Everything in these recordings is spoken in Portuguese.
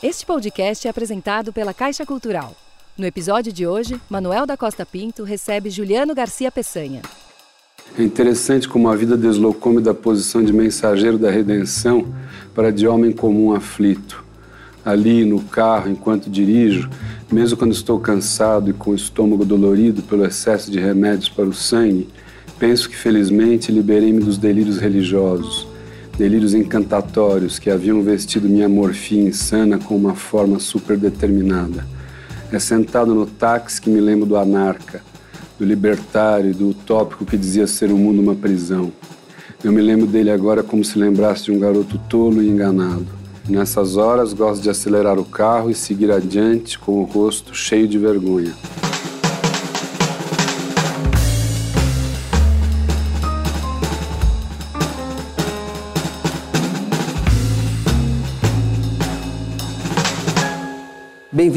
Este podcast é apresentado pela Caixa Cultural. No episódio de hoje, Manuel da Costa Pinto recebe Juliano Garcia Peçanha. É interessante como a vida deslocou-me da posição de mensageiro da redenção para de homem comum aflito. Ali no carro, enquanto dirijo, mesmo quando estou cansado e com o estômago dolorido pelo excesso de remédios para o sangue, penso que felizmente liberei-me dos delírios religiosos delírios encantatórios que haviam vestido minha morfia insana com uma forma superdeterminada. É sentado no táxi que me lembro do anarca, do libertário do utópico que dizia ser o mundo uma prisão. Eu me lembro dele agora como se lembrasse de um garoto tolo e enganado. nessas horas gosto de acelerar o carro e seguir adiante com o rosto cheio de vergonha.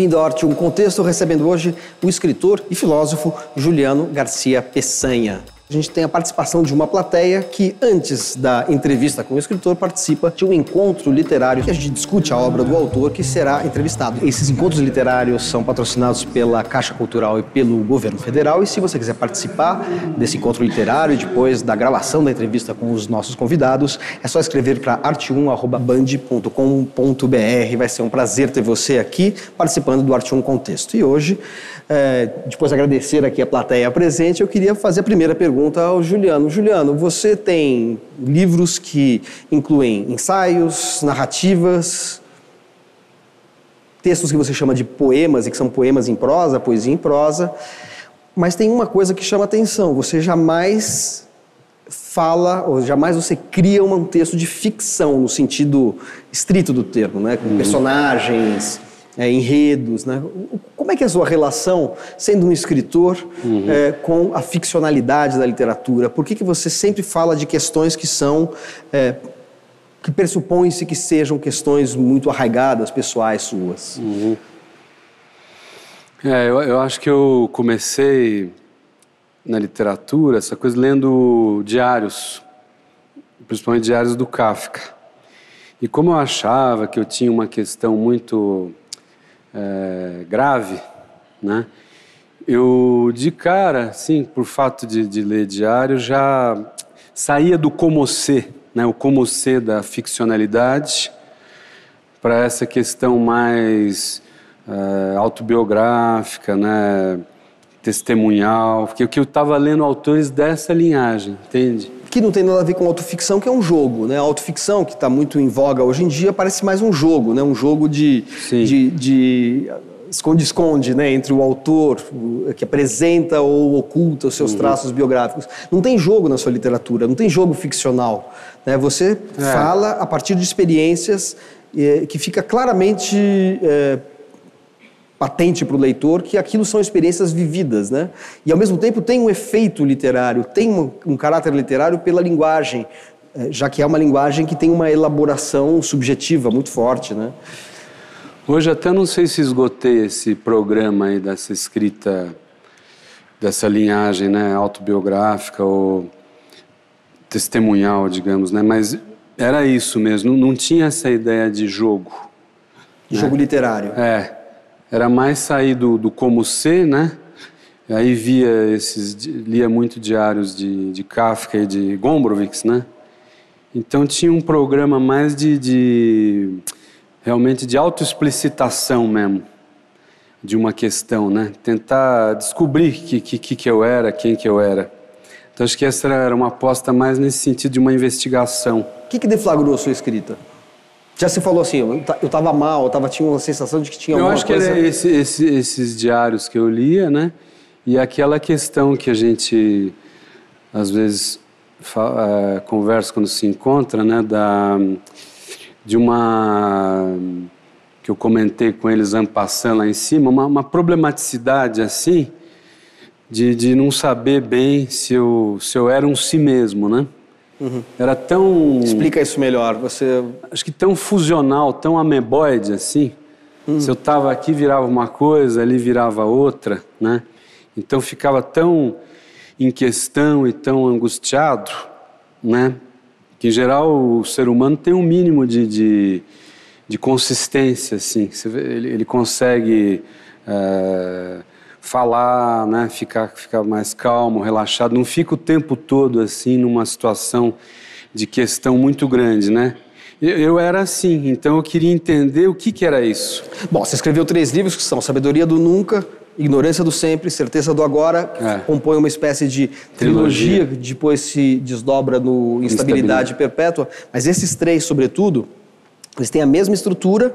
Bem-vindo Arte Um Contexto, recebendo hoje o escritor e filósofo Juliano Garcia Peçanha. A gente tem a participação de uma plateia que, antes da entrevista com o escritor, participa de um encontro literário que a gente discute a obra do autor que será entrevistado. Esses encontros literários são patrocinados pela Caixa Cultural e pelo governo federal. E se você quiser participar desse encontro literário, depois da gravação da entrevista com os nossos convidados, é só escrever para arte1.band.com.br. Vai ser um prazer ter você aqui participando do Arte 1 Contexto. E hoje é, depois de agradecer aqui a plateia presente, eu queria fazer a primeira pergunta ao Juliano. Juliano, você tem livros que incluem ensaios, narrativas, textos que você chama de poemas e que são poemas em prosa, poesia em prosa, mas tem uma coisa que chama atenção: você jamais fala, ou jamais você cria um texto de ficção no sentido estrito do termo, né? com uhum. personagens é, enredos. Né? Como é que é a sua relação, sendo um escritor, uhum. é, com a ficcionalidade da literatura? Por que, que você sempre fala de questões que são. É, que pressupõe-se que sejam questões muito arraigadas, pessoais suas? Uhum. É, eu, eu acho que eu comecei na literatura, essa coisa lendo diários, principalmente diários do Kafka. E como eu achava que eu tinha uma questão muito é, grave, né? Eu, de cara, sim, por fato de, de ler diário, já saía do como ser, né? o como ser da ficcionalidade, para essa questão mais é, autobiográfica, né? testemunhal, porque eu estava lendo autores dessa linhagem, entende? Que não tem nada a ver com autoficção, que é um jogo, né? A autoficção, que está muito em voga hoje em dia, parece mais um jogo, né? Um jogo de, de, esconde-esconde, né? Entre o autor que apresenta ou oculta os seus uhum. traços biográficos. Não tem jogo na sua literatura, não tem jogo ficcional. Né? Você é. fala a partir de experiências eh, que fica claramente eh, patente para o leitor que aquilo são experiências vividas, né? E ao mesmo tempo tem um efeito literário, tem um, um caráter literário pela linguagem, eh, já que é uma linguagem que tem uma elaboração subjetiva muito forte, né? Hoje até não sei se esgotei esse programa aí dessa escrita dessa linhagem, né, autobiográfica ou testemunhal, digamos, né? Mas era isso mesmo, não, não tinha essa ideia de jogo. Jogo né? literário. É era mais sair do, do como ser, né? Aí via esses, lia muito diários de, de Kafka e de Gombrowicz, né? Então tinha um programa mais de, de realmente de autoexplicitação mesmo de uma questão, né? Tentar descobrir que, que, que eu era, quem que eu era. Então acho que essa era uma aposta mais nesse sentido de uma investigação. O que, que deflagrou a sua escrita? Já se falou assim, eu estava mal, eu tava, tinha uma sensação de que tinha eu alguma coisa... Eu acho que era esse, esse, esses diários que eu lia, né? E aquela questão que a gente, às vezes, é, conversa quando se encontra, né? Da, de uma... que eu comentei com eles, passando lá em cima, uma, uma problematicidade assim, de, de não saber bem se eu, se eu era um si mesmo, né? Uhum. Era tão. Explica isso melhor. Você. Acho que tão fusional, tão ameboide assim. Uhum. Se eu estava aqui, virava uma coisa, ali virava outra, né? Então ficava tão em questão e tão angustiado, né? Que em geral o ser humano tem um mínimo de, de, de consistência, assim. Ele, ele consegue é, falar, né? Ficar, ficar mais calmo, relaxado. Não fica o tempo todo assim numa situação de questão muito grande, né? Eu, eu era assim, então eu queria entender o que, que era isso. Bom, você escreveu três livros que são Sabedoria do Nunca, Ignorância do Sempre, Certeza do Agora, é. compõe uma espécie de trilogia, trilogia, que depois se desdobra no Instabilidade, Instabilidade Perpétua. Mas esses três, sobretudo, eles têm a mesma estrutura,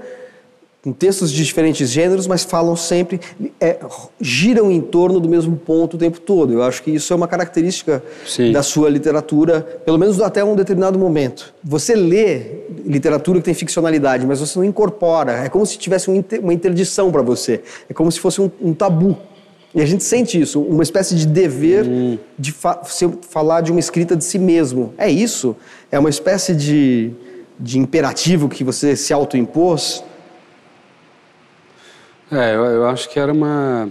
com textos de diferentes gêneros, mas falam sempre, é, giram em torno do mesmo ponto o tempo todo. Eu acho que isso é uma característica Sim. da sua literatura, pelo menos até um determinado momento. Você lê literatura que tem ficcionalidade, mas você não incorpora. É como se tivesse uma interdição para você. É como se fosse um, um, tabu. E a gente sente isso, uma espécie de dever hum. de fa falar de uma escrita de si mesmo. É isso? É uma espécie de de imperativo que você se autoimpôs? É, eu, eu, acho que era uma,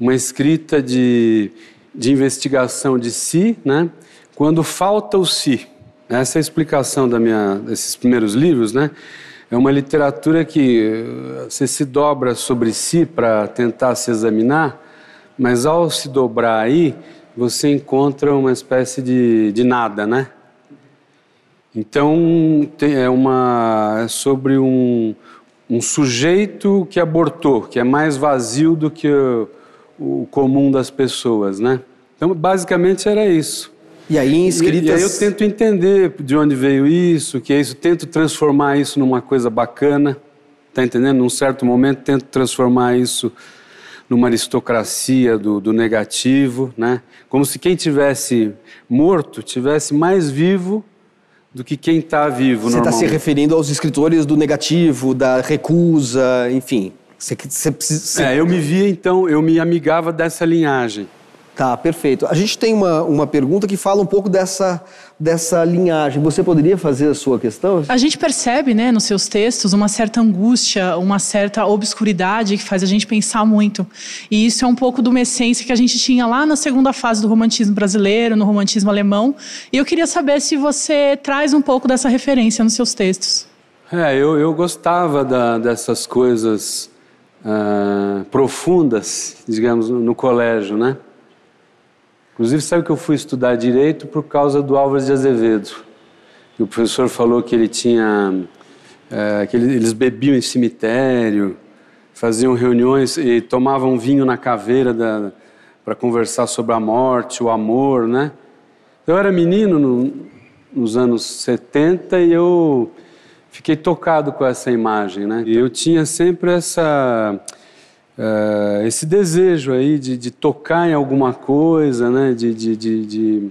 uma escrita de, de investigação de si, né? Quando falta o si. Essa é a explicação da minha, desses primeiros livros, né? É uma literatura que eh, você se dobra sobre si para tentar se examinar, mas ao se dobrar aí, você encontra uma espécie de, de nada, né? Então, tem, é, uma, é sobre um, um sujeito que abortou, que é mais vazio do que o, o comum das pessoas, né? Então, basicamente era isso. E aí, em escritas... E, e aí eu tento entender de onde veio isso, que é isso, tento transformar isso numa coisa bacana, tá entendendo? Num certo momento, tento transformar isso numa aristocracia do, do negativo, né? Como se quem tivesse morto tivesse mais vivo do que quem está vivo Você está se referindo aos escritores do negativo, da recusa, enfim. Você, você, você... É, eu me via então, eu me amigava dessa linhagem. Tá, perfeito. A gente tem uma, uma pergunta que fala um pouco dessa, dessa linhagem. Você poderia fazer a sua questão? A gente percebe, né, nos seus textos, uma certa angústia, uma certa obscuridade que faz a gente pensar muito. E isso é um pouco de uma essência que a gente tinha lá na segunda fase do romantismo brasileiro, no romantismo alemão. E eu queria saber se você traz um pouco dessa referência nos seus textos. É, eu, eu gostava da, dessas coisas uh, profundas, digamos, no, no colégio, né? Inclusive, sabe que eu fui estudar direito por causa do Álvares de Azevedo. E o professor falou que ele tinha. É, que eles bebiam em cemitério, faziam reuniões e tomavam vinho na caveira para conversar sobre a morte, o amor, né? Eu era menino no, nos anos 70 e eu fiquei tocado com essa imagem, né? E eu tinha sempre essa uh, esse desejo aí de, de, tocar em alguma coisa, né? de, de, de, de,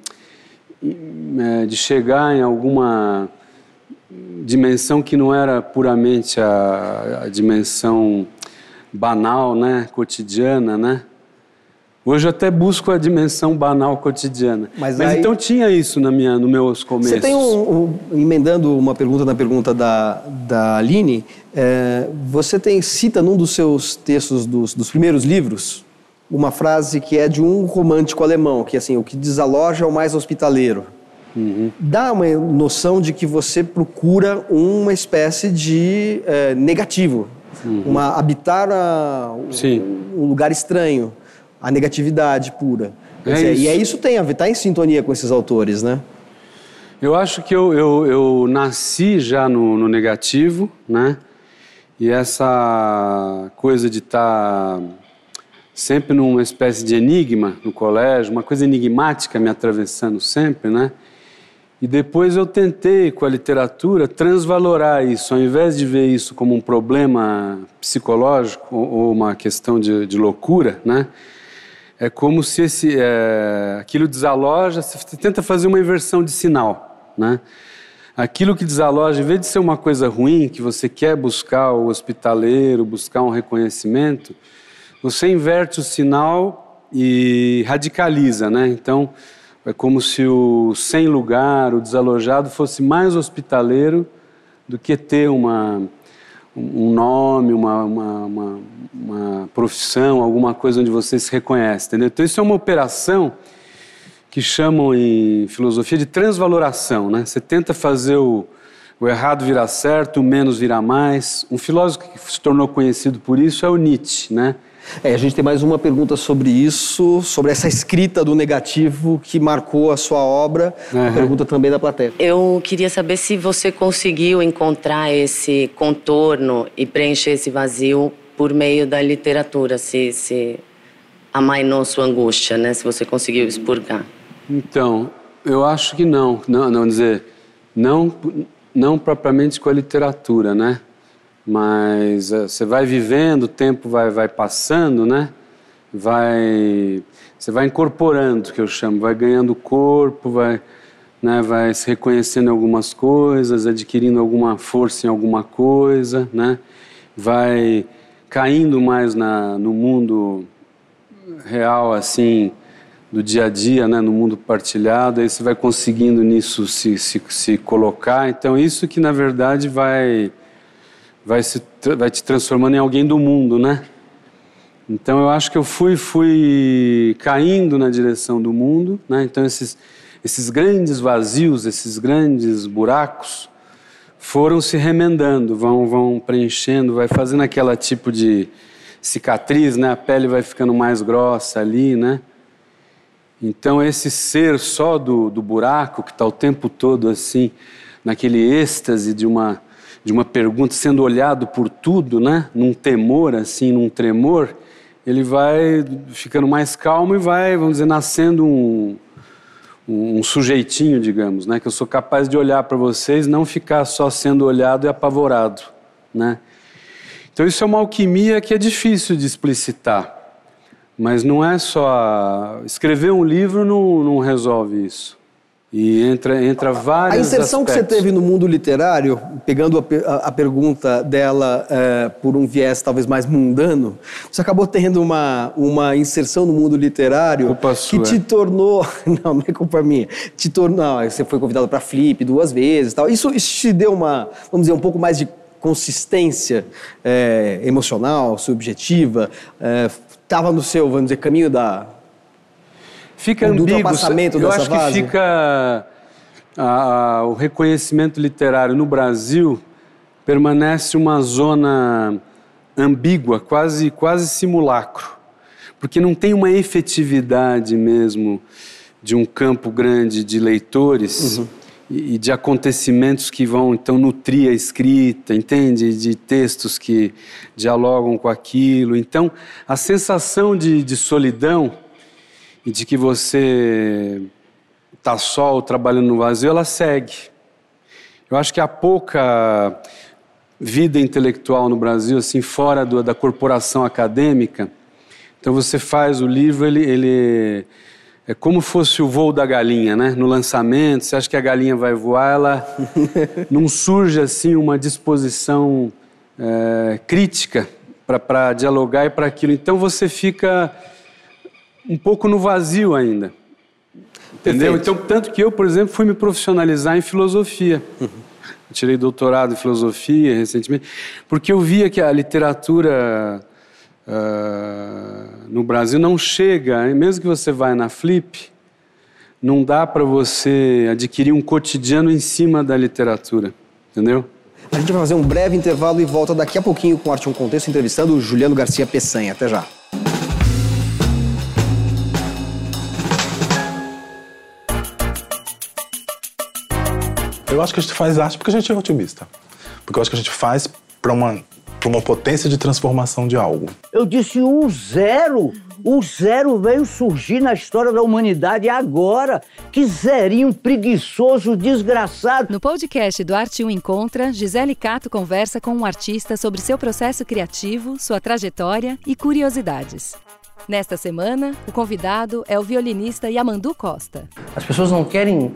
é, de chegar em alguma dimensão que não era puramente a, a dimensão banal, né? cotidiana, né? Hoje eu até busco a dimensão banal cotidiana. Mas, Mas aí, então tinha isso na minha, no meus começos. Você tem um, um, emendando uma pergunta na pergunta da, da Aline, é, você tem cita num dos seus textos dos, dos primeiros livros uma frase que é de um romântico alemão, que é assim, o que desaloja é o mais hospitaleiro. Uhum. Dá uma noção de que você procura uma espécie de é, negativo, uhum. uma habitar a, um, um lugar estranho a negatividade pura. É dizer, e é isso tem a ver, está em sintonia com esses autores, né? Eu acho que eu, eu, eu nasci já no, no, negativo, né? E essa coisa de estar tá sempre numa espécie de enigma no colégio, uma coisa enigmática me atravessando sempre, né? E depois eu tentei, com a literatura, transvalorar isso. Ao invés de ver isso como um problema psicológico ou uma questão de, de loucura, né? É como se esse, é, aquilo desaloja, você tenta fazer uma inversão de sinal, né? Aquilo que desaloja, em vez de ser uma coisa ruim, que você quer buscar o hospitaleiro, buscar um reconhecimento, você inverte o sinal e radicaliza, né? Então, é como se o sem lugar, o desalojado, fosse mais hospitaleiro do que ter uma, um nome, uma, uma, uma, uma, profissão, alguma coisa onde você se reconhece, entendeu? Então isso é uma operação que chamam em filosofia de transvaloração, né? Você tenta fazer o, o errado virá certo, o menos virá mais. Um filósofo que se tornou conhecido por isso é o Nietzsche, né? É, a gente tem mais uma pergunta sobre isso, sobre essa escrita do negativo que marcou a sua obra. Uhum. pergunta também da plateia. Eu queria saber se você conseguiu encontrar esse contorno e preencher esse vazio por meio da literatura, se, se amainou sua angústia, né? Se você conseguiu expurgar. Então, eu acho que não. Não, não dizer, não, não propriamente com a literatura, né? Mas uh, você vai vivendo, o tempo vai, vai passando, né? Vai, você vai incorporando, que eu chamo, vai ganhando corpo, vai, né, vai se reconhecendo em algumas coisas, adquirindo alguma força em alguma coisa, né? Vai caindo mais na, no mundo real, assim, do dia a dia, né, no mundo partilhado, aí você vai conseguindo nisso se, se, se colocar. Então, isso que na verdade vai vai, se, vai te transformando em alguém do mundo, né? Então eu acho que eu fui, fui caindo na direção do mundo, né? Então esses, esses grandes vazios, esses grandes buracos foram se remendando, vão, vão preenchendo, vai fazendo aquela tipo de cicatriz, né? A pele vai ficando mais grossa ali, né? Então esse ser só do, do buraco que está o tempo todo assim, naquele êxtase de uma de uma pergunta, sendo olhado por tudo, né? Num temor, assim, num tremor, ele vai ficando mais calmo e vai, vamos dizer, nascendo um, um sujeitinho, digamos, né? Que eu sou capaz de olhar para vocês, não ficar só sendo olhado e apavorado, né? Então isso é uma alquimia que é difícil de explicitar, mas não é só escrever um livro não, não resolve isso. E entra, entra vários A inserção aspectos. que você teve no mundo literário, pegando a, a, a pergunta dela é, por um viés talvez mais mundano, você acabou tendo uma, uma inserção no mundo literário culpa que sua. te tornou... Não, não é culpa minha. Te tornou, você foi convidado para Flip duas vezes tal. Isso, isso te deu uma, vamos dizer, um pouco mais de consistência é, emocional, subjetiva? Estava é, no seu, vamos dizer, caminho da Fica ambíguo. Eu acho que fica a, a, o reconhecimento literário no Brasil permanece uma zona ambígua, quase quase simulacro, porque não tem uma efetividade mesmo de um campo grande de leitores. Uhum. E, de acontecimentos que vão então nutrir a escrita, entende? De textos que dialogam com aquilo. Então, a sensação de, de solidão e de que você está só ou trabalhando no vazio, ela segue. Eu acho que há pouca vida intelectual no Brasil, assim, fora do, da corporação acadêmica. Então você faz o livro, ele, ele é como fosse o voo da galinha, né? No lançamento, você acha que a galinha vai voar, ela não surge assim uma disposição é, crítica para dialogar e para aquilo. Então você fica um pouco no vazio ainda. Entendeu? Perfeito. Então, tanto que eu, por exemplo, fui me profissionalizar em filosofia. Uhum. Tirei doutorado em filosofia recentemente, porque eu via que a literatura uh, no Brasil não chega, mesmo que você vá na Flip, não dá para você adquirir um cotidiano em cima da literatura, entendeu? A gente vai fazer um breve intervalo e volta daqui a pouquinho com Arte um Contexto, entrevistando o Juliano Garcia Peçanha. Até já. Eu acho que a gente faz arte porque a gente é otimista. Porque eu acho que a gente faz para uma, uma potência de transformação de algo. Eu disse o zero. O zero veio surgir na história da humanidade agora. Que zerinho preguiçoso, desgraçado. No podcast do Arte 1 Encontra, Gisele Cato conversa com um artista sobre seu processo criativo, sua trajetória e curiosidades. Nesta semana, o convidado é o violinista Yamandu Costa. As pessoas não querem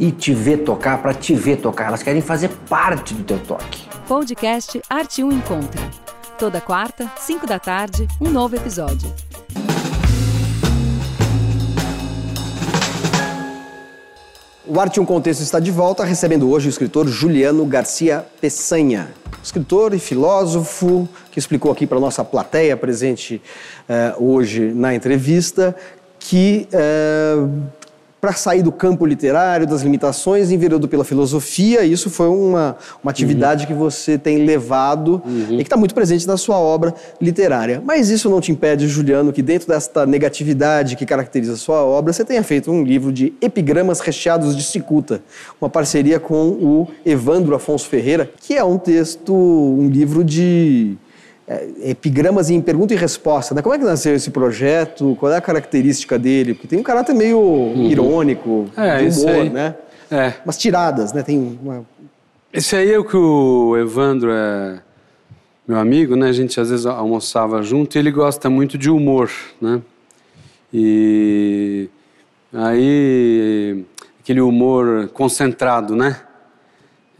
e te ver tocar para te ver tocar. Elas querem fazer parte do teu toque. Podcast Arte 1 Encontra. Toda quarta, 5 da tarde, um novo episódio. O Arte 1 Contexto está de volta, recebendo hoje o escritor Juliano Garcia Peçanha. Escritor e filósofo que explicou aqui para a nossa plateia presente uh, hoje na entrevista que uh, para sair do campo literário, das limitações, enveredou pela filosofia. Isso foi uma, uma atividade uhum. que você tem levado uhum. e que está muito presente na sua obra literária. Mas isso não te impede, Juliano, que dentro desta negatividade que caracteriza a sua obra, você tenha feito um livro de epigramas recheados de cicuta, uma parceria com o Evandro Afonso Ferreira, que é um texto, um livro de epigramas em pergunta e resposta. Né? Como é que nasceu esse projeto? Qual é a característica dele? Porque tem um caráter meio uhum. irônico, é, de humor, né? É. Umas tiradas, né? Tem uma... Esse aí é o que o Evandro é meu amigo, né? A gente às vezes almoçava junto e ele gosta muito de humor, né? E aí aquele humor concentrado, né?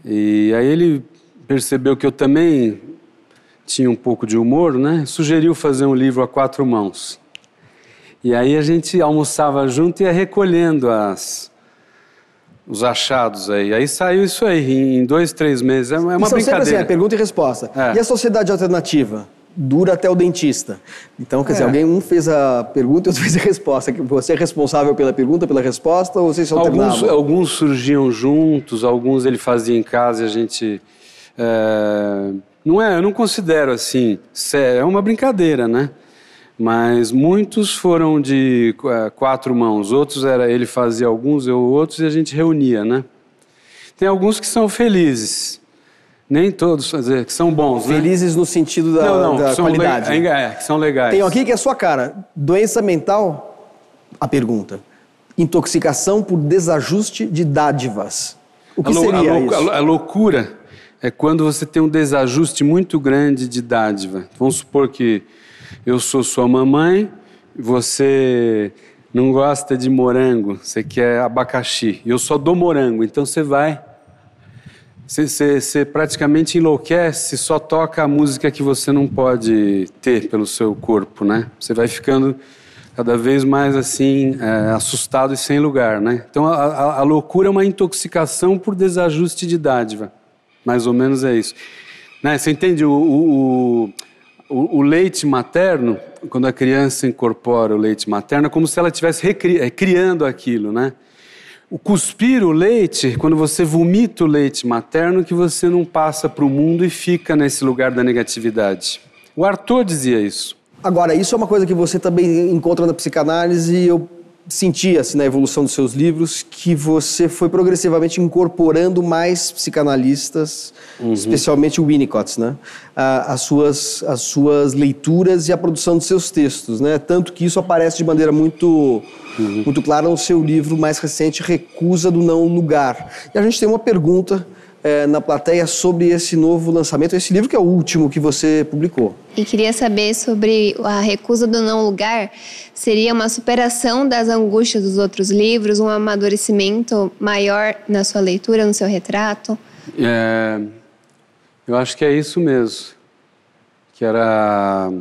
E aí ele percebeu que eu também tinha um pouco de humor, né? Sugeriu fazer um livro a quatro mãos. E aí a gente almoçava junto e ia recolhendo as, os achados aí. Aí saiu isso aí, em dois, três meses. É uma, é uma brincadeira. Sempre assim, é pergunta e resposta. É. E a sociedade alternativa? Dura até o dentista. Então, quer é. dizer, alguém um fez a pergunta e outro fez a resposta. Você é responsável pela pergunta, pela resposta, ou vocês se alternavam? Alguns, alguns surgiam juntos, alguns ele fazia em casa e a gente... É não é, eu não considero assim, é uma brincadeira, né? Mas muitos foram de é, quatro mãos, outros era ele fazia alguns, eu outros e a gente reunia, né? Tem alguns que são felizes, nem todos dizer, que são bons, né? Felizes no sentido da, não, não, da qualidade. Le... É, que são legais. Tem aqui que é a sua cara. Doença mental? A pergunta. Intoxicação por desajuste de dádivas. O que a seria a isso? A loucura é quando você tem um desajuste muito grande de dádiva. Vamos supor que eu sou sua mamãe, você não gosta de morango, você quer abacaxi. Eu só dou morango, então você vai. Você, você, você praticamente enlouquece, só toca a música que você não pode ter pelo seu corpo, né? Você vai ficando cada vez mais assim, é, assustado e sem lugar, né? Então a, a, a loucura é uma intoxicação por desajuste de dádiva. Mais ou menos é isso. Né? Você entende? O, o, o, o, leite materno, quando a criança incorpora o leite materno, é como se ela estivesse é, criando aquilo, né? O cuspir o leite, quando você vomita o leite materno, que você não passa para o mundo e fica nesse lugar da negatividade. O Arthur dizia isso. Agora, isso é uma coisa que você também encontra na psicanálise e eu sentia assim, na evolução dos seus livros que você foi progressivamente incorporando mais psicanalistas, uhum. especialmente o Winnicott, né? as, suas, as suas leituras e a produção dos seus textos. Né? Tanto que isso aparece de maneira muito, uhum. muito clara no seu livro mais recente, Recusa do Não Lugar. E a gente tem uma pergunta é, na plateia sobre esse novo lançamento, esse livro que é o último que você publicou. E queria saber sobre a recusa do não lugar. Seria uma superação das angústias dos outros livros, um amadurecimento maior na sua leitura, no seu retrato? É, eu acho que é isso mesmo. Que era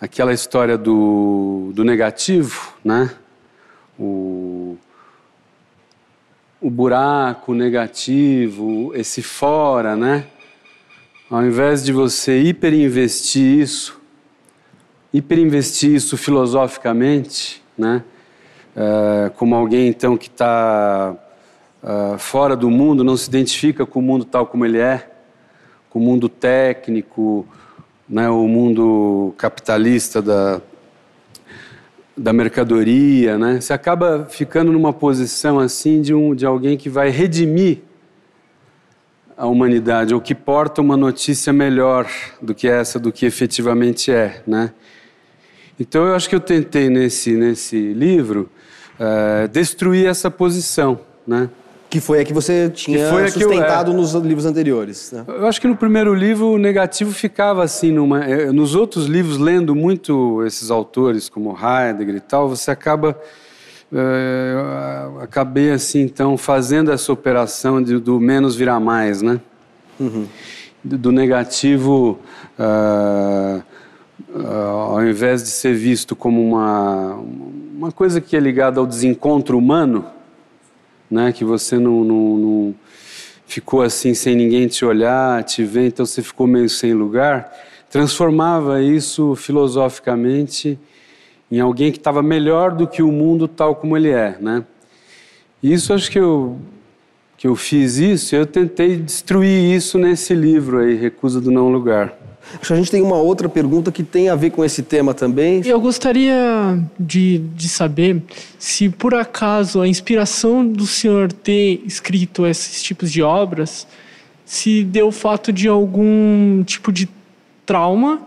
aquela história do, do negativo, né? O, o buraco negativo, esse fora, né? Ao invés de você hiperinvestir isso, hiperinvestir isso filosoficamente, né? É, como alguém então que está é, fora do mundo, não se identifica com o mundo tal como ele é, com o mundo técnico, né? o mundo capitalista da, da mercadoria, né? Você acaba ficando numa posição assim de, um, de alguém que vai redimir a humanidade ou que porta uma notícia melhor do que essa, do que efetivamente é, né? Então eu acho que eu tentei nesse nesse livro uh, destruir essa posição, né? Que foi a que você tinha que sustentado eu, é, nos livros anteriores. Né? Eu acho que no primeiro livro o negativo ficava assim, numa, é, nos outros livros, lendo muito esses autores como Heidegger e tal, você acaba. É, acabei assim, então, fazendo essa operação de, do menos virar mais, né? Uhum. Do, do, negativo, uh, uh, ao invés de ser visto como uma, uma coisa que é ligada ao desencontro humano, né? Que você não, não, não, ficou assim sem ninguém te olhar, te ver, então você ficou meio sem lugar. Transformava isso filosoficamente em alguém que estava melhor do que o mundo tal como ele é, né? Isso acho que eu que eu fiz isso, eu tentei destruir isso nesse livro aí, Recusa do Não Lugar. Acho que a gente tem uma outra pergunta que tem a ver com esse tema também. Eu gostaria de, de saber se, por acaso, a inspiração do senhor ter escrito esses tipos de obras se deu fato de algum tipo de trauma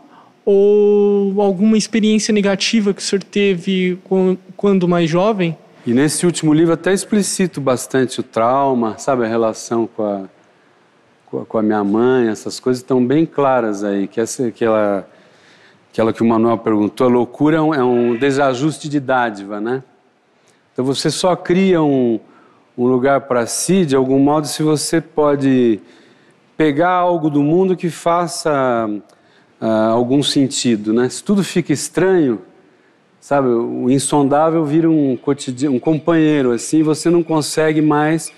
ou alguma experiência negativa que o senhor teve quando mais jovem e nesse último livro até explicito bastante o trauma, sabe, a relação com a, com a, minha mãe, essas coisas estão bem claras aí, que essa, aquela, aquela que o Manuel perguntou, a loucura é um, é um desajuste de dádiva, né? Então você só cria um, um lugar para si, de algum modo, se você pode pegar algo do mundo que faça uh, algum sentido, né? Se tudo fica estranho, sabe, o insondável vira um um companheiro assim, você não consegue mais,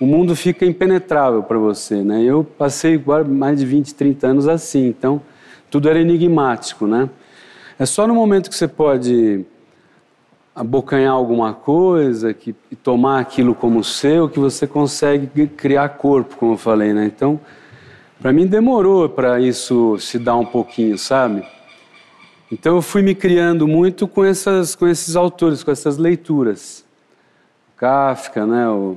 o mundo fica impenetrável para você, né? Eu passei mais de 20, 30 anos assim, então tudo era enigmático, né? É só no momento que você pode abocanhar alguma coisa, que tomar aquilo como seu, que você consegue criar corpo, como eu falei, né? Então, para mim demorou para isso se dar um pouquinho, sabe? Então eu fui me criando muito com, essas, com esses autores, com essas leituras. Kafka, né? O,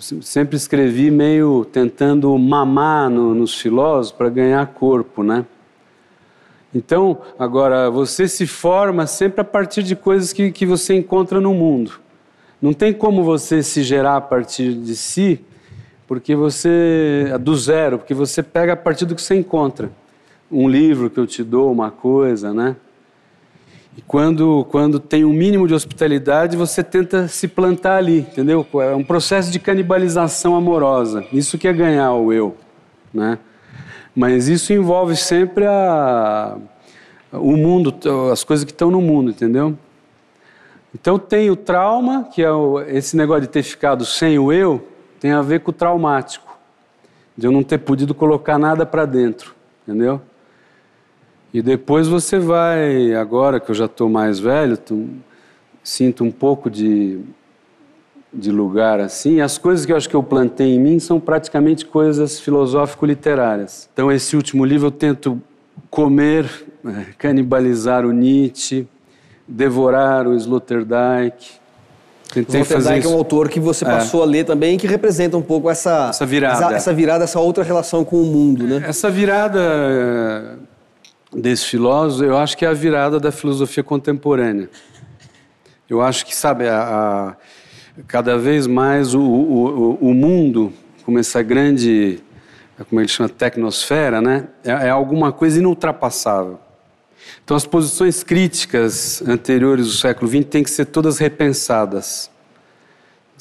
sempre escrevi meio tentando mamar no, nos filósofos para ganhar corpo, né? Então, agora, você se forma sempre a partir de coisas que, que você encontra no mundo. Não tem como você se gerar a partir de si, porque você é do zero, porque você pega a partir do que você encontra um livro que eu te dou, uma coisa, né? E quando, quando tem um mínimo de hospitalidade, você tenta se plantar ali, entendeu? É um processo de canibalização amorosa. Isso que é ganhar o eu, né? Mas isso envolve sempre a, o mundo, as coisas que estão no mundo, entendeu? Então tem o trauma, que é o, esse negócio de ter ficado sem o eu, tem a ver com o traumático, de eu não ter podido colocar nada para dentro, entendeu? E depois você vai, agora que eu já estou mais velho, tô, sinto um pouco de, de lugar assim. As coisas que eu acho que eu plantei em mim são praticamente coisas filosófico-literárias. Então, esse último livro eu tento comer, é, canibalizar o Nietzsche, devorar o Sloterdijk. Tentei Sloterdijk fazer isso. é um autor que você é. passou é. a ler também, que representa um pouco essa, essa virada, essa, essa virada, essa outra relação com o mundo, né? Essa virada desse filósofo, eu acho que é a virada da filosofia contemporânea. Eu acho que, sabe, a, a cada vez mais o, o, o mundo, como essa grande, como ele chama, tecnosfera, né, é, é alguma coisa inultrapassável. Então, as posições críticas anteriores do século XX têm que ser todas repensadas.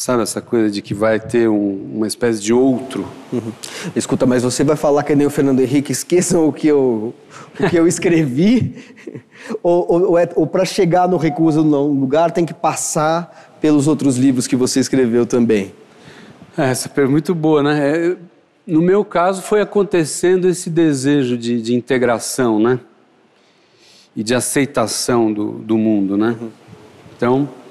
Sabe essa coisa de que vai ter um, uma espécie de outro? Uhum. Escuta, mas você vai falar que nem o Fernando Henrique, esqueçam o que eu, o que eu escrevi? ou, ou, ou, é, ou para chegar no Recusa no Lugar tem que passar pelos outros livros que você escreveu também? É, essa pergunta é muito boa, né? É, no meu caso, foi acontecendo esse desejo de, de integração, né? E de aceitação do, do mundo, né? Uhum. Então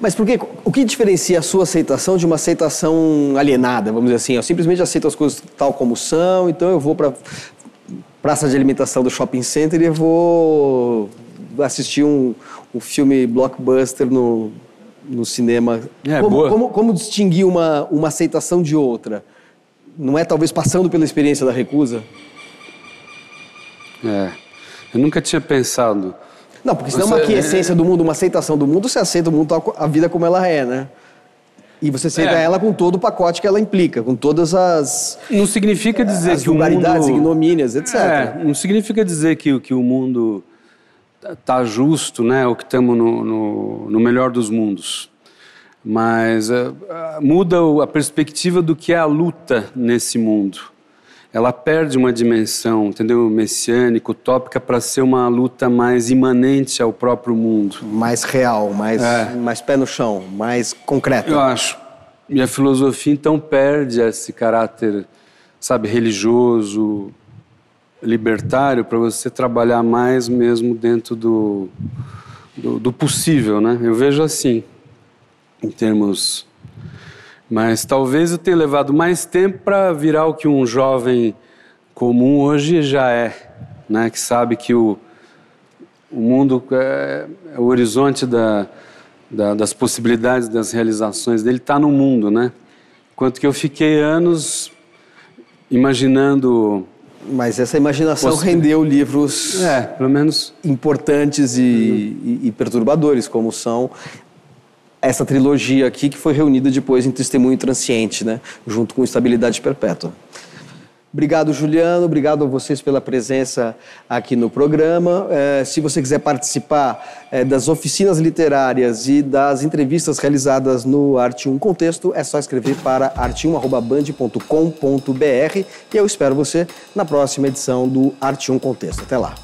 mas por quê? O que diferencia a sua aceitação de uma aceitação alienada, vamos dizer assim? Eu simplesmente aceito as coisas tal como são, então eu vou para praça de alimentação do shopping center e vou assistir um, um filme blockbuster no, no cinema. É, como, boa. Como, como distinguir uma, uma aceitação de outra? Não é talvez passando pela experiência da recusa? É, eu nunca tinha pensado não, porque senão você... uma aquiescência do mundo, uma aceitação do mundo, você aceita o mundo, a vida como ela é, né? E você aceita é. ela com todo o pacote que ela implica, com todas as. Não significa dizer as que o mundo. ignomínias, etc. É, não significa dizer que, que o mundo está justo, né? Ou que estamos no, no, no, melhor dos mundos. Mas uh, muda a perspectiva do que é a luta nesse mundo ela perde uma dimensão, entendeu, messiânica, utópica, para ser uma luta mais imanente ao próprio mundo. Mais real, mais, é. mais pé no chão, mais concreta. Eu acho. E a filosofia, então, perde esse caráter, sabe, religioso, libertário, para você trabalhar mais mesmo dentro do, do, do possível, né? Eu vejo assim, em termos Mas talvez eu tenha levado mais tempo para virar o que um jovem comum hoje já é, né? que sabe que o, o mundo é, é o horizonte da, da, das possibilidades, das realizações dele, está no mundo. Né? Enquanto que eu fiquei anos imaginando mas essa imaginação Posso... rendeu livros é, pelo menos importantes e, uhum. e, e, perturbadores, como são essa trilogia aqui, que foi reunida depois em Testemunho Transciente, né? junto com Estabilidade Perpétua. Obrigado, Juliano. Obrigado a vocês pela presença aqui no programa. É, se você quiser participar é, das oficinas literárias e das entrevistas realizadas no Arte 1 Contexto, é só escrever para arte1.band.com.br e eu espero você na próxima edição do Arte 1 Contexto. Até lá.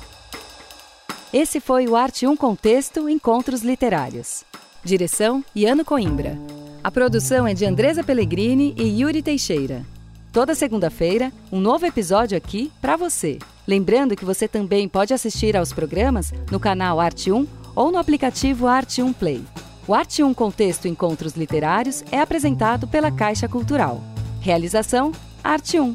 Esse foi o Arte 1 Contexto Encontros Literários. Direção: Iano Coimbra. A produção é de Andresa Pellegrini e Yuri Teixeira. Toda segunda-feira, um novo episódio aqui para você. Lembrando que você também pode assistir aos programas no canal Arte 1 ou no aplicativo Arte 1 Play. O Arte 1 Contexto Encontros Literários é apresentado pela Caixa Cultural. Realização Arte 1.